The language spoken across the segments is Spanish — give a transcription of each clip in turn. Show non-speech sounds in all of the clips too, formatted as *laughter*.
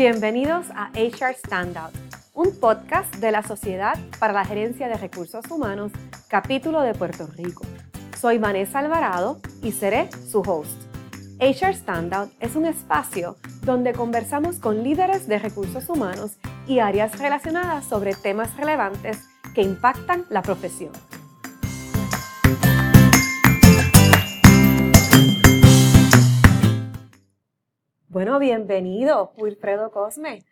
Bienvenidos a HR Standout, un podcast de la Sociedad para la Gerencia de Recursos Humanos, capítulo de Puerto Rico. Soy Vanessa Alvarado y seré su host. HR Standout es un espacio donde conversamos con líderes de recursos humanos y áreas relacionadas sobre temas relevantes que impactan la profesión. Bueno, bienvenido, Wilfredo Cosme.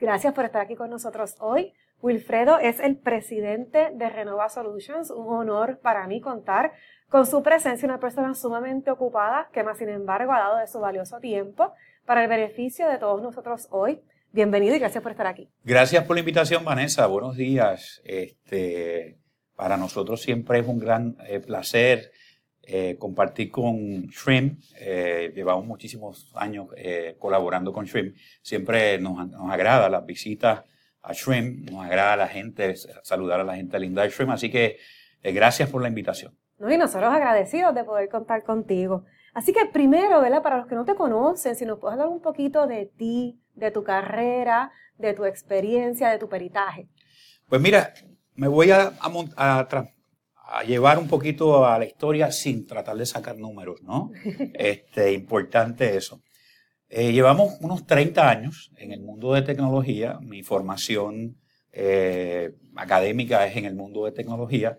Gracias por estar aquí con nosotros hoy. Wilfredo es el presidente de Renova Solutions. Un honor para mí contar con su presencia, una persona sumamente ocupada que más sin embargo ha dado de su valioso tiempo para el beneficio de todos nosotros hoy. Bienvenido y gracias por estar aquí. Gracias por la invitación, Vanessa. Buenos días. Este, para nosotros siempre es un gran eh, placer eh, compartir con Shrimp. Eh, llevamos muchísimos años eh, colaborando con Shrimp. Siempre nos, agrada las visitas a Shrimp, nos agrada la gente, saludar a la gente linda de Shrimp. Así que gracias por la invitación. No, y nosotros agradecidos de poder contar contigo. Así que primero, ¿verdad? Para los que no te conocen, si nos puedes hablar un poquito de ti, de tu carrera, de tu experiencia, de tu peritaje. Pues mira, me voy a, a, a, a llevar un poquito a la historia sin tratar de sacar números, ¿no? *laughs* Este, importante eso. Eh, llevamos unos 30 años en el mundo de tecnología. Mi formación eh, académica es en el mundo de tecnología.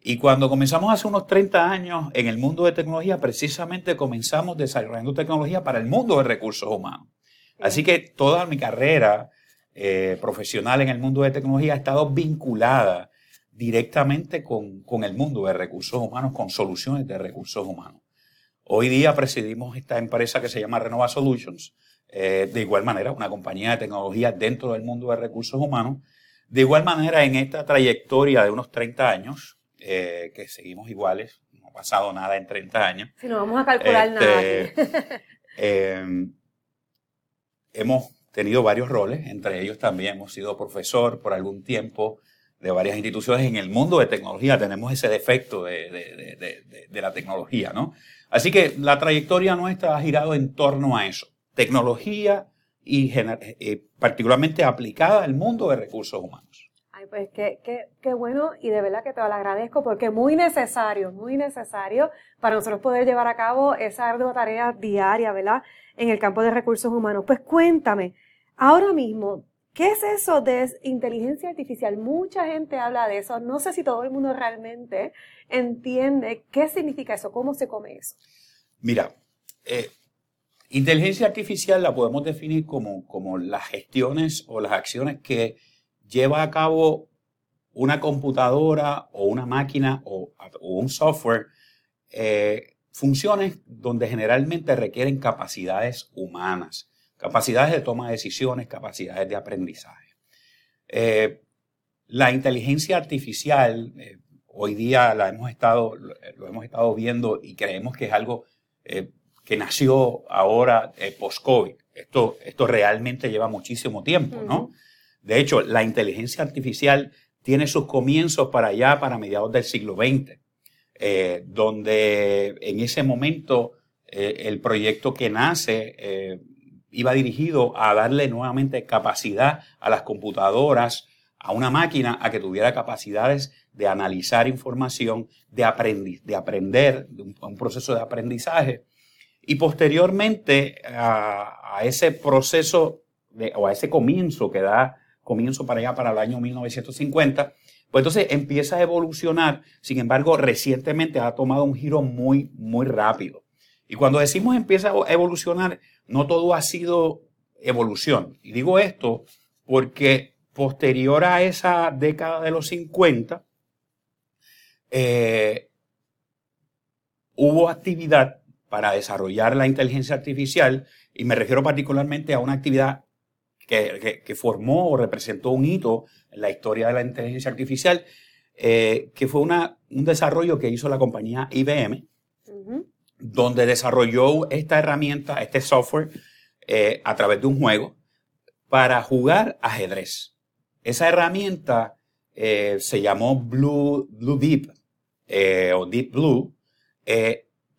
Y cuando comenzamos hace unos 30 años en el mundo de tecnología, precisamente comenzamos desarrollando tecnología para el mundo de recursos humanos. Así que toda mi carrera eh, profesional en el mundo de tecnología ha estado vinculada directamente con, el mundo de recursos humanos, con soluciones de recursos humanos. Hoy día presidimos esta empresa que se llama Renova Solutions, eh, de igual manera, una compañía de tecnología dentro del mundo de recursos humanos. De igual manera, en esta trayectoria de unos 30 años, eh, que seguimos iguales, no ha pasado nada en 30 años. Si no vamos a calcular este, nada. *laughs* Em, hemos tenido varios roles, entre ellos también hemos sido profesor por algún tiempo, de varias instituciones en el mundo de tecnología tenemos ese defecto de, la tecnología, ¿no? Así que la trayectoria nuestra ha girado en torno a eso, tecnología y eh, particularmente aplicada al mundo de recursos humanos. Ay, pues qué, qué, qué, bueno y de verdad que te lo agradezco porque muy necesario, muy necesario para nosotros poder llevar a cabo esa ardua tarea diaria, ¿verdad? En el campo de recursos humanos. Pues cuéntame, ahora mismo, ¿Qué es eso de inteligencia artificial? Mucha gente habla de eso. No sé si todo el mundo realmente entiende qué significa eso, cómo se come eso. Mira, eh, inteligencia artificial la podemos definir como, como las gestiones o las acciones que lleva a cabo una computadora o una máquina o, un software, eh, funciones donde generalmente requieren capacidades humanas capacidades de toma de decisiones, capacidades de aprendizaje. Eh, la inteligencia artificial, eh, hoy día la hemos estado, lo hemos estado viendo y creemos que es algo eh, que nació ahora post-COVID. Esto, esto realmente lleva muchísimo tiempo, ¿no? De hecho, la inteligencia artificial tiene sus comienzos para allá, para mediados del siglo XX, donde en ese momento el proyecto que nace iba dirigido a darle nuevamente capacidad a las computadoras, a una máquina, a que tuviera capacidades de analizar información, de, de aprender, de un, proceso de aprendizaje. Y posteriormente a, ese proceso o a ese comienzo que da comienzo para allá, para el año 1950, pues entonces empieza a evolucionar. Sin embargo, recientemente ha tomado un giro muy, muy rápido. Y cuando decimos empieza a evolucionar, no todo ha sido evolución. Y digo esto porque posterior a esa década de los 50, eh, hubo actividad para desarrollar la inteligencia artificial, y me refiero particularmente a una actividad que, formó o representó un hito en la historia de la inteligencia artificial, eh, que fue una, un desarrollo que hizo la compañía IBM, donde desarrolló esta herramienta, este software, eh, a través de un juego para jugar ajedrez. Esa herramienta eh, se llamó Blue, Deep eh, o Deep Blue.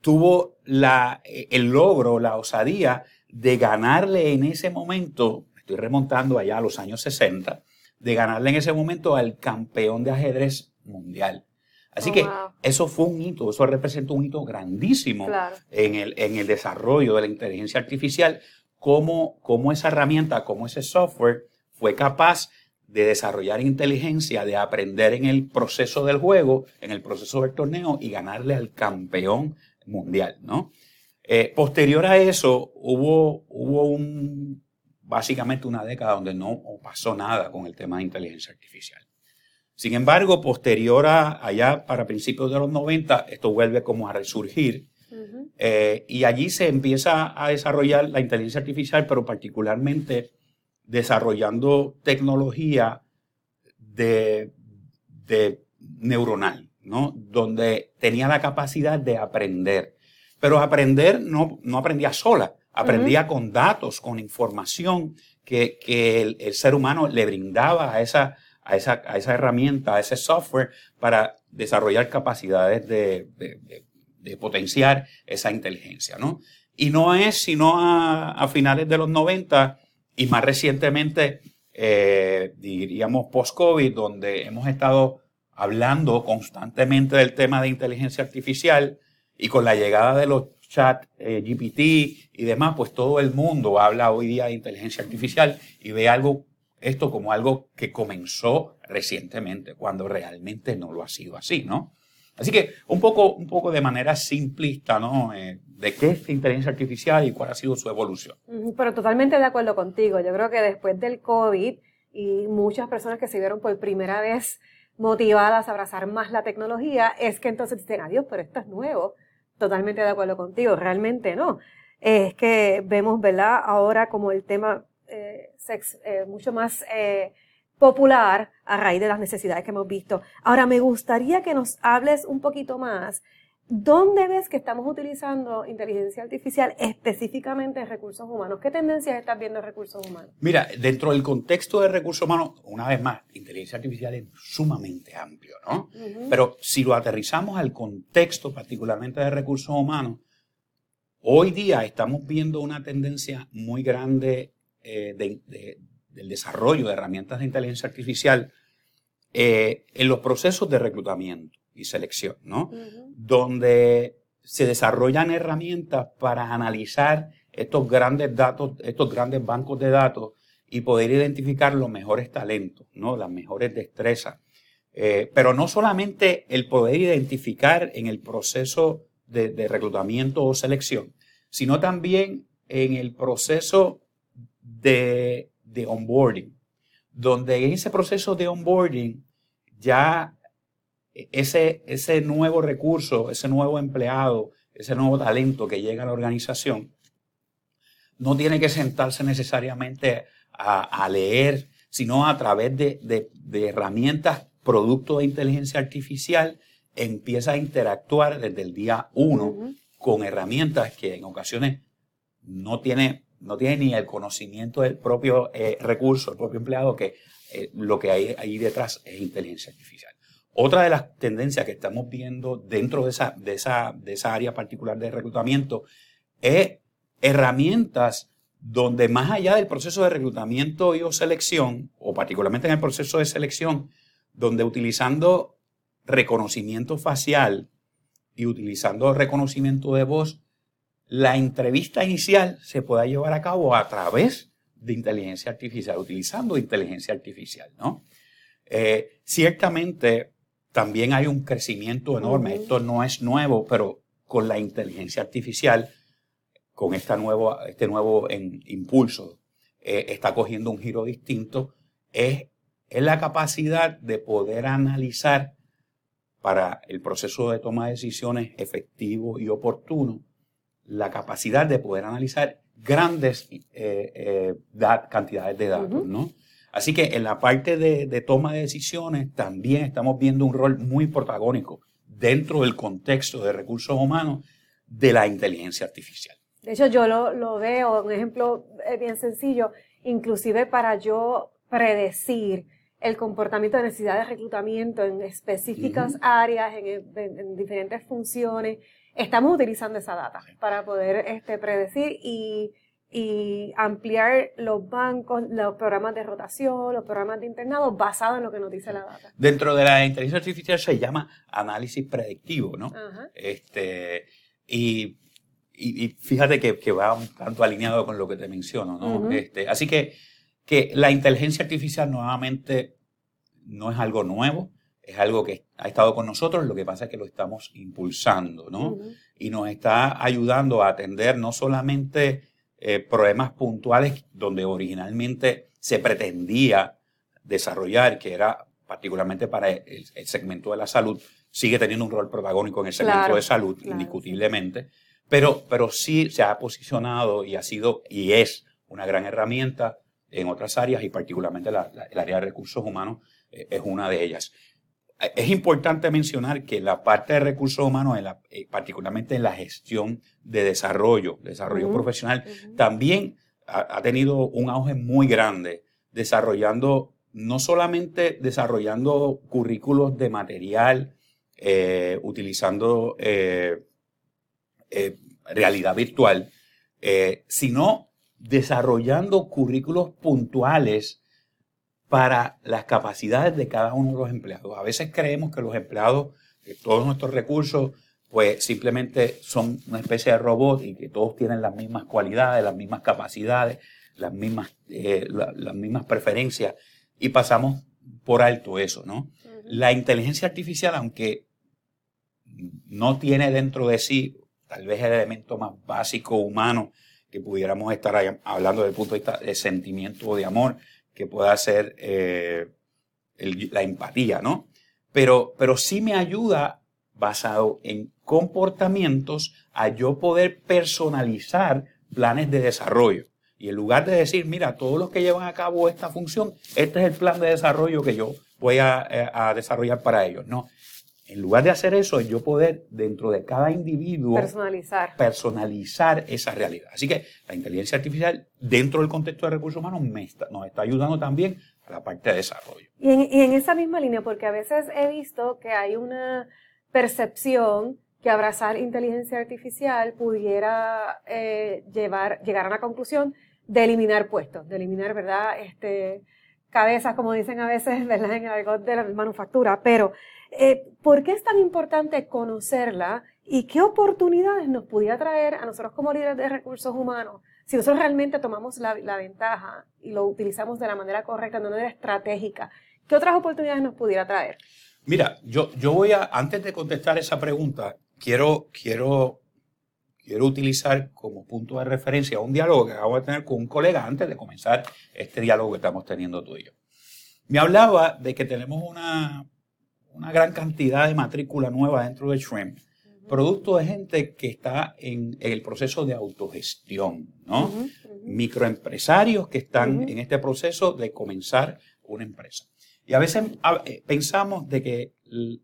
tuvo el logro, la osadía de ganarle en ese momento, estoy remontando allá a los años 60, de ganarle en ese momento al campeón de ajedrez mundial. Así Oh, que wow. eso fue un hito, eso representó un hito grandísimo Claro. en, el, en el desarrollo de la inteligencia artificial, cómo, cómo esa herramienta, cómo ese software fue capaz de desarrollar inteligencia, de aprender en el proceso del juego, en el proceso del torneo y ganarle al campeón mundial, ¿no? Eh, posterior a eso, hubo, hubo un, básicamente una década donde no pasó nada con el tema de inteligencia artificial. Sin embargo, posterior a allá para principios de los 90, esto vuelve como a resurgir eh, y allí se empieza a desarrollar la inteligencia artificial, pero particularmente desarrollando tecnología de, de neuronal, ¿no? Donde tenía la capacidad de aprender. Pero aprender no, no aprendía sola, aprendía con datos, con información que, que el, el ser humano le brindaba a esa, a, esa, herramienta, a ese software, para desarrollar capacidades de, potenciar esa inteligencia, ¿no? Y no es sino a, a finales de los 90 y más recientemente, eh, diríamos post-COVID, donde hemos estado hablando constantemente del tema de inteligencia artificial y con la llegada de los chat eh, GPT y demás, pues todo el mundo habla hoy día de inteligencia artificial y ve algo, esto como algo que comenzó recientemente, cuando realmente no lo ha sido así, ¿no? Así que un poco, un poco de manera simplista, ¿no? Eh, de qué es inteligencia artificial y cuál ha sido su evolución. Pero totalmente de acuerdo contigo. Yo creo que después del COVID y muchas personas que se vieron por primera vez motivadas a abrazar más la tecnología, es que entonces dicen, adiós, pero esto es nuevo. Totalmente de acuerdo contigo. Realmente no. Es que vemos, ¿verdad? Ahora como el tema eh, sex- eh, mucho más eh, popular a raíz de las necesidades que hemos visto. Ahora, me gustaría que nos hables un poquito más ¿Dónde ves que estamos utilizando inteligencia artificial específicamente en recursos humanos? ¿Qué tendencias estás viendo en recursos humanos? Mira, dentro del contexto de recursos humanos, una vez más, inteligencia artificial es sumamente amplio, ¿no? Pero si lo aterrizamos al contexto particularmente de recursos humanos, hoy día estamos viendo una tendencia muy grande eh, de- de- del desarrollo de herramientas de inteligencia artificial eh, en los procesos de reclutamiento y selección, ¿no? Donde se desarrollan herramientas para analizar estos grandes datos, estos grandes bancos de datos y poder identificar los mejores talentos, ¿no? las mejores destrezas. Eh, pero no solamente el poder identificar en el proceso de, de reclutamiento o selección, sino también en el proceso de, de onboarding, donde en ese proceso de onboarding ya ese, ese nuevo recurso, ese nuevo empleado, ese nuevo talento que llega a la organización, no tiene que sentarse necesariamente a, a leer, sino a través de, de- de herramientas, producto de inteligencia artificial, empieza a interactuar desde el día uno con herramientas que en ocasiones no tiene, no tiene ni el conocimiento del propio eh, recurso, el propio empleado, que eh, lo que hay ahí detrás es inteligencia artificial. Otra de las tendencias que estamos viendo dentro de esa, de esa, de esa área particular de reclutamiento es herramientas donde más allá del proceso de reclutamiento y o selección, o particularmente en el proceso de selección, donde utilizando reconocimiento facial y utilizando reconocimiento de voz, la entrevista inicial se pueda llevar a cabo a través de inteligencia artificial, utilizando inteligencia artificial, ¿no? Eh, ciertamente también hay un crecimiento enorme. Esto no es nuevo, pero con la inteligencia artificial, con esta nuevo, este nuevo en- impulso, eh, está cogiendo un giro distinto. Es, es la capacidad de poder analizar para el proceso de toma de decisiones efectivo y oportuno, la capacidad de poder analizar grandes eh, eh, dat- cantidades de datos. ¿no? Así que en la parte de, de toma de decisiones también estamos viendo un rol muy protagónico dentro del contexto de recursos humanos de la inteligencia artificial. De hecho, yo lo, lo veo, un ejemplo eh, bien sencillo, inclusive para yo predecir el comportamiento de necesidad de reclutamiento en específicas áreas, en, en- en diferentes funciones. Estamos utilizando esa data para poder este, predecir y, y ampliar los bancos, los programas de rotación, los programas de internado basados en lo que nos dice la data. Dentro de la inteligencia artificial se llama análisis predictivo, ¿no? Este, y, y, fíjate que, que, va un tanto alineado con lo que te menciono, ¿no? este, así que, que la inteligencia artificial nuevamente no es algo nuevo, es algo que ha estado con nosotros, lo que pasa es que lo estamos impulsando, ¿no? Y nos está ayudando a atender no solamente eh, problemas puntuales donde originalmente se pretendía desarrollar, que era particularmente para el, segmento de la salud, sigue teniendo un rol protagónico en el segmento de salud, indiscutiblemente, pero, pero sí se ha posicionado y ha sido y es una gran herramienta en otras áreas y particularmente la, el área de recursos humanos eh, es una de ellas. Es importante mencionar que la parte de recursos humanos, eh, particularmente en la gestión de desarrollo, desarrollo profesional, también ha, tenido un auge muy grande, desarrollando, no solamente desarrollando currículos de material, eh, utilizando eh, realidad virtual, sino desarrollando currículos puntuales para las capacidades de cada uno de los empleados. A veces creemos que los empleados, que todos nuestros recursos, pues simplemente son una especie de robot y que todos tienen las mismas cualidades, las mismas capacidades, las mismas, eh, las mismas preferencias y pasamos por alto eso, ¿no? La inteligencia artificial, aunque no tiene dentro de sí tal vez el elemento más básico humano que pudiéramos estar hablando desde el punto de vista de sentimiento o de amor, que pueda ser eh, la empatía, ¿no? Pero, pero sí me ayuda basado en comportamientos a yo poder personalizar planes de desarrollo. Y en lugar de decir, mira, todos los que llevan a cabo esta función, este es el plan de desarrollo que yo voy a, eh, a desarrollar para ellos. No, en lugar de hacer eso, yo poder dentro de cada individuo personalizar. personalizar esa realidad. Así que la inteligencia artificial dentro del contexto de recursos humanos nos está ayudando también a la parte de desarrollo. Y en, esa misma línea, porque a veces he visto que hay una percepción que abrazar inteligencia artificial pudiera eh, llevar, llegar a la conclusión de eliminar puestos, de eliminar, ¿verdad? Este, cabezas, como dicen a veces, *laughs* ¿verdad? En el de la manufactura, pero eh, ¿Por qué es tan importante conocerla y qué oportunidades nos pudiera traer a nosotros como líderes de recursos humanos si nosotros realmente tomamos la, ventaja y lo utilizamos de la manera correcta, de manera estratégica? ¿Qué otras oportunidades nos pudiera traer? Mira, yo, yo voy a, antes de contestar esa pregunta, quiero, quiero, quiero utilizar como punto de referencia un diálogo que acabo de tener con un colega antes de comenzar este diálogo que estamos teniendo tú y yo. Me hablaba de que tenemos una, una gran cantidad de matrícula nueva dentro de Shrimp, producto de gente que está en, el proceso de autogestión, ¿no? Microempresarios que están en este proceso de comenzar una empresa. Y a veces eh, pensamos de que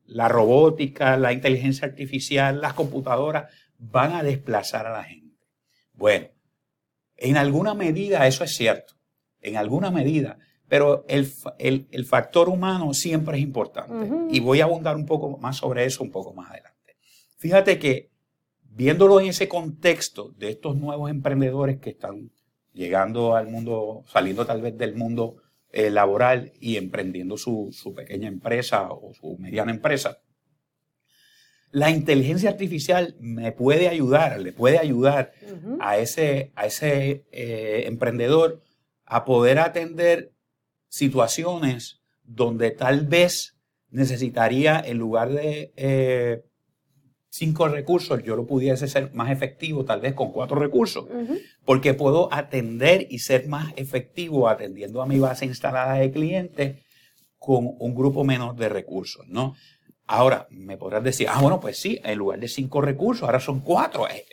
la robótica, la inteligencia artificial, las computadoras van a desplazar a la gente. Bueno, en alguna medida eso es cierto, en alguna medida, pero el, factor humano siempre es importante. Y voy a abundar un poco más sobre eso un poco más adelante. Fíjate que viéndolo en ese contexto de estos nuevos emprendedores que están llegando al mundo, saliendo tal vez del mundo eh, laboral y emprendiendo su, pequeña empresa o su mediana empresa, la inteligencia artificial me puede ayudar, le puede ayudar a ese, a ese eh, emprendedor a poder atender situaciones donde tal vez necesitaría, en lugar de eh, cinco recursos, yo lo pudiese ser más efectivo tal vez con cuatro recursos, porque puedo atender y ser más efectivo atendiendo a mi base instalada de clientes con un grupo menor de recursos, ¿no? Ahora, me podrás decir, ah, bueno, pues sí, en lugar de cinco recursos, ahora son cuatro, eh,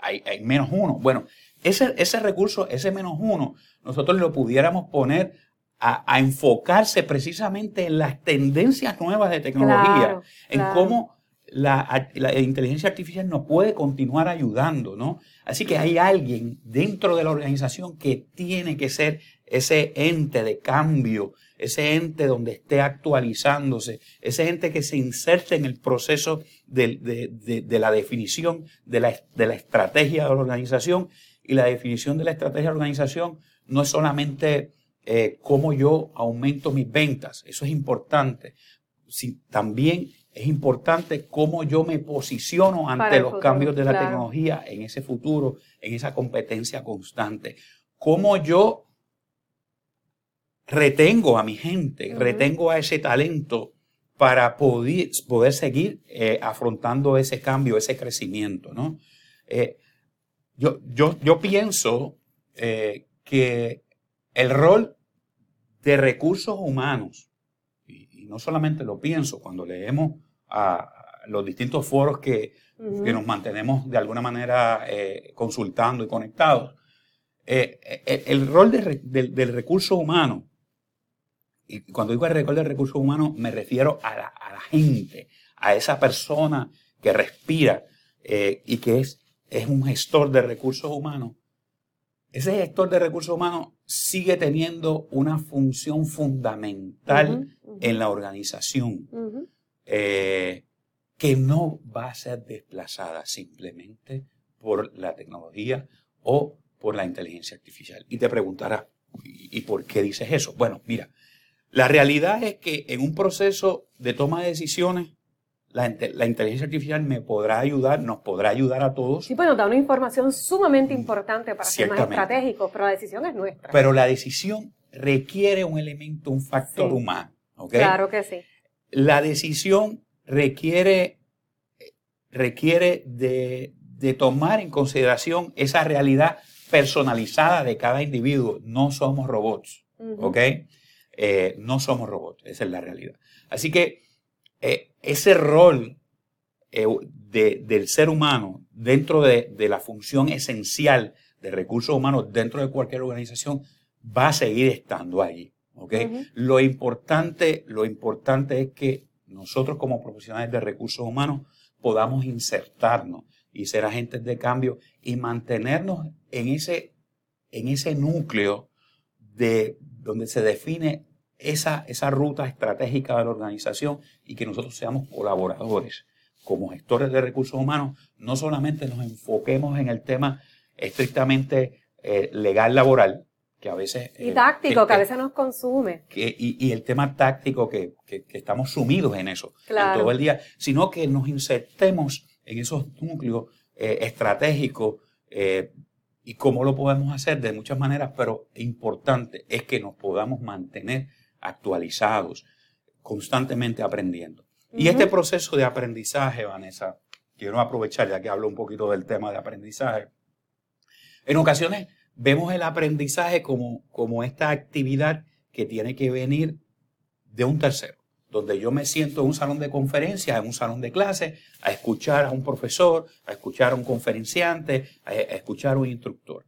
hay, hay menos uno. Bueno, ese, ese recurso, ese menos uno, nosotros lo pudiéramos poner a, enfocarse precisamente en las tendencias nuevas de tecnología, en cómo la, inteligencia artificial nos puede continuar ayudando, ¿no? Así que hay alguien dentro de la organización que tiene que ser ese ente de cambio, ese ente donde esté actualizándose, ese ente que se inserte en el proceso de, la definición de la, de la estrategia de la organización Y la definición de la estrategia de organización no es solamente eh, cómo yo aumento mis ventas, eso es importante. Si, también es importante cómo yo me posiciono ante los cambios de la tecnología en ese futuro, en esa competencia constante. Cómo yo retengo a mi gente, retengo a ese talento para poder, poder seguir eh, afrontando ese cambio, ese crecimiento. ¿no? Eh, yo, yo, yo, pienso eh, que el rol de recursos humanos, y, no solamente lo pienso, cuando leemos a, los distintos foros que, que, nos mantenemos de alguna manera consultando y conectados, el, rol del recurso humano y cuando digo el récord de recursos humanos, me refiero a la, gente, a esa persona que respira eh, y que es, es un gestor de recursos humanos. Ese gestor de recursos humanos sigue teniendo una función fundamental en la organización eh, que no va a ser desplazada simplemente por la tecnología o por la inteligencia artificial. Y te preguntarás, ¿y por qué dices eso? Bueno, mira, la realidad es que en un proceso de toma de decisiones, la, inteligencia artificial me podrá ayudar, nos podrá ayudar a todos. Sí, pues nos da una información sumamente importante para ser más estratégicos, pero la decisión es nuestra. Pero la decisión requiere un elemento, un factor humano. Claro que sí. La decisión requiere, requiere de, tomar en consideración esa realidad personalizada de cada individuo. No somos robots. ¿Ok? Eh, no somos robots, esa es la realidad. Así que eh, ese rol eh, del ser humano dentro de, la función esencial de recursos humanos dentro de cualquier organización va a seguir estando allí. lo, importante, lo importante es que nosotros como profesionales de recursos humanos podamos insertarnos y ser agentes de cambio y mantenernos en ese, en ese núcleo de donde se define esa, esa ruta estratégica de la organización y que nosotros seamos colaboradores como gestores de recursos humanos, no solamente nos enfoquemos en el tema estrictamente eh, legal laboral, que a veces... Y eh, táctico, que, a veces nos consume. Que, y, el tema táctico, que, estamos sumidos en eso todo el día, sino que nos insertemos en esos núcleos eh, estratégicos y cómo lo podemos hacer de muchas maneras, pero importante es que nos podamos mantener actualizados, constantemente aprendiendo. Y este proceso de aprendizaje, Vanessa, quiero aprovechar ya que hablo un poquito del tema de aprendizaje. En ocasiones vemos el aprendizaje como, como esta actividad que tiene que venir de un tercero, donde yo me siento en un salón de conferencias, en un salón de clase, a escuchar a un profesor, a escuchar a un conferenciante, a, escuchar a un instructor.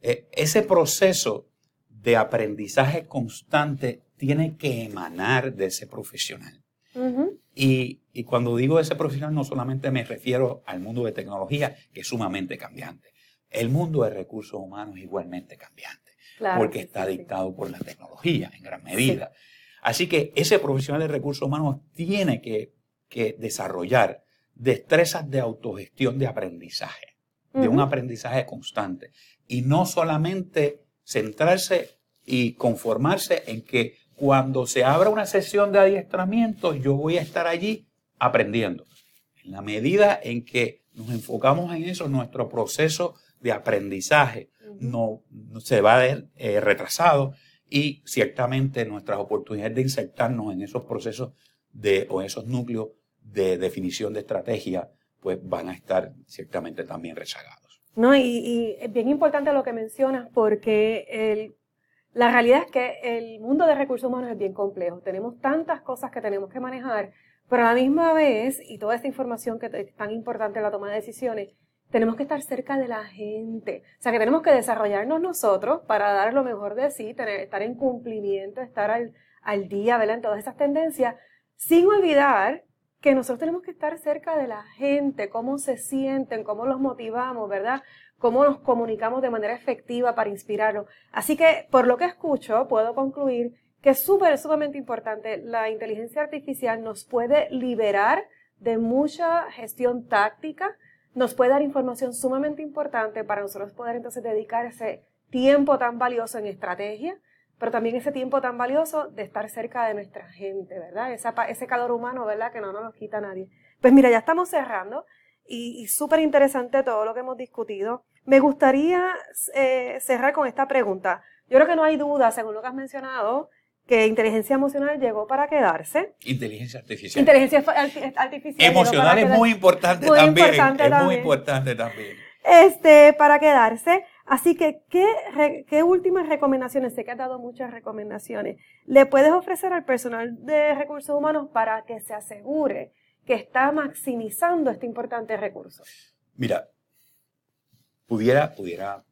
Eh, ese proceso de aprendizaje constante tiene que emanar de ese profesional. y, cuando digo ese profesional no solamente me refiero al mundo de tecnología, que es sumamente cambiante. El mundo de recursos humanos es igualmente cambiante, porque está dictado por la tecnología en gran medida. Así que ese profesional de recursos humanos tiene que, desarrollar destrezas de autogestión de aprendizaje, de un aprendizaje constante, y no solamente centrarse y conformarse en que cuando se abra una sesión de adiestramiento, yo voy a estar allí aprendiendo. En la medida en que nos enfocamos en eso, nuestro proceso de aprendizaje no, se va a ver eh, retrasado y ciertamente nuestras oportunidades de insertarnos en esos procesos de, o en esos núcleos de definición de estrategia, pues van a estar ciertamente también rezagados. No, y, y es bien importante lo que mencionas porque el la realidad es que el mundo de recursos humanos es bien complejo. Tenemos tantas cosas que tenemos que manejar, pero a la misma vez, y toda esta información que es tan importante en la toma de decisiones, tenemos que estar cerca de la gente. O sea, que tenemos que desarrollarnos nosotros para dar lo mejor de sí, estar en cumplimiento, estar al, al día, ¿verdad? En todas esas tendencias, sin olvidar que nosotros tenemos que estar cerca de la gente, cómo se sienten, cómo los motivamos, ¿verdad? Cómo nos comunicamos de manera efectiva para inspirarlos. Así que, por lo que escucho, puedo concluir que es súper, sumamente importante. La inteligencia artificial nos puede liberar de mucha gestión táctica, nos puede dar información sumamente importante para nosotros poder entonces dedicar ese tiempo tan valioso en estrategia, pero también ese tiempo tan valioso de estar cerca de nuestra gente, ¿verdad? ese calor humano, ¿verdad? Que no nos lo quita nadie. Pues mira, ya estamos cerrando y, súper interesante todo lo que hemos discutido. Me gustaría eh, cerrar con esta pregunta. Yo creo que no hay duda, según lo que has mencionado, que inteligencia emocional llegó para quedarse. Inteligencia artificial. Inteligencia artificial. Emocional es muy importante también. es muy importante también. Este, para quedarse. Así que, ¿qué, ¿qué últimas recomendaciones? Sé que has dado muchas recomendaciones. ¿Le puedes ofrecer al personal de recursos humanos para que se asegure que está maximizando este importante recurso? Mira, pudiera, pudiera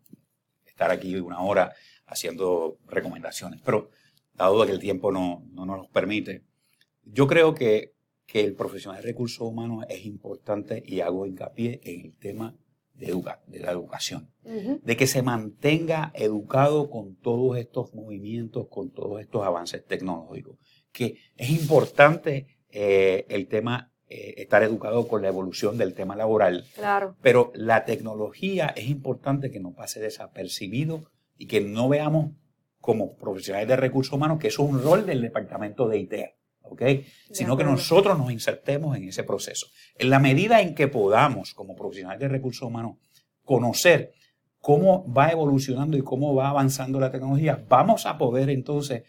estar aquí una hora haciendo recomendaciones, pero dado que el tiempo no, no nos permite, yo creo que, que, el profesional de recursos humanos es importante y hago hincapié en el tema de, de la educación, de que se mantenga educado con todos estos movimientos, con todos estos avances tecnológicos, que es importante eh, el tema eh, estar educado con la evolución del tema laboral. Claro. Pero la tecnología es importante que no pase desapercibido y que no veamos como profesionales de recursos humanos que eso es un rol del departamento de IT, ¿ok? Sino que nosotros nos insertemos en ese proceso. En la medida en que podamos, como profesionales de recursos humanos, conocer cómo va evolucionando y cómo va avanzando la tecnología, vamos a poder entonces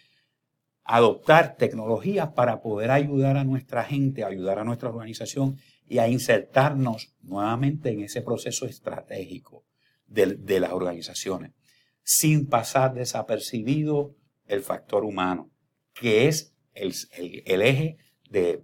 adoptar tecnologías para poder ayudar a nuestra gente, ayudar a nuestra organización y a insertarnos nuevamente en ese proceso estratégico de, de las organizaciones sin pasar desapercibido el factor humano, que es el, eje de,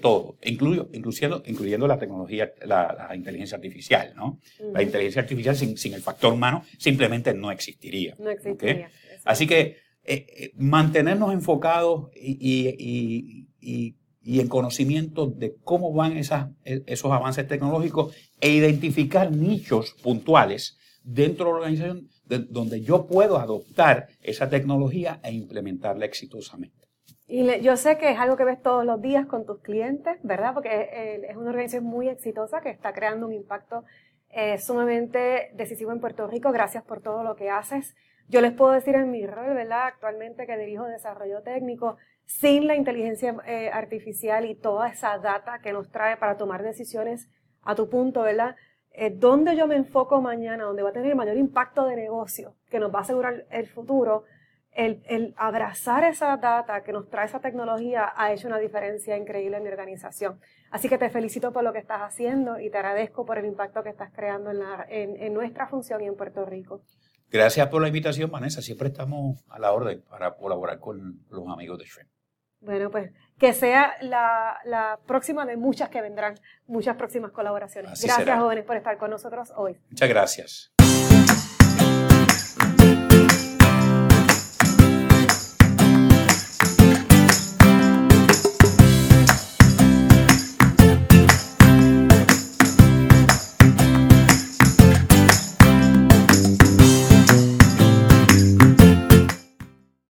todo, incluyo, incluyendo, incluyendo la tecnología, la, inteligencia artificial, ¿no? La inteligencia artificial sin, el factor humano simplemente no existiría. No existiría. Así que eh, eh, mantenernos enfocados y, y, en conocimiento de cómo van esas, e, esos avances tecnológicos e identificar nichos puntuales dentro de la organización donde yo puedo adoptar esa tecnología e implementarla exitosamente. Y yo sé que es algo que ves todos los días con tus clientes, ¿verdad? Porque es una organización muy exitosa que está creando un impacto eh, sumamente decisivo en Puerto Rico. Gracias por todo lo que haces. Yo les puedo decir en mi rol, ¿verdad? Actualmente que dirijo desarrollo técnico, sin la inteligencia eh, artificial y toda esa data que nos trae para tomar decisiones a tu punto, ¿verdad? eh, dónde yo me enfoco mañana, donde va a tener el mayor impacto de negocio, que nos va a asegurar el futuro, el, abrazar esa data que nos trae esa tecnología ha hecho una diferencia increíble en mi organización. Así que te felicito por lo que estás haciendo y te agradezco por el impacto que estás creando en, en nuestra función y en Puerto Rico. Gracias por la invitación, Vanessa. Siempre estamos a la orden para colaborar con los amigos de Shrimp. Bueno, pues que sea la, próxima de muchas que vendrán, muchas próximas colaboraciones. gracias, jóvenes, por estar con nosotros hoy. Muchas gracias.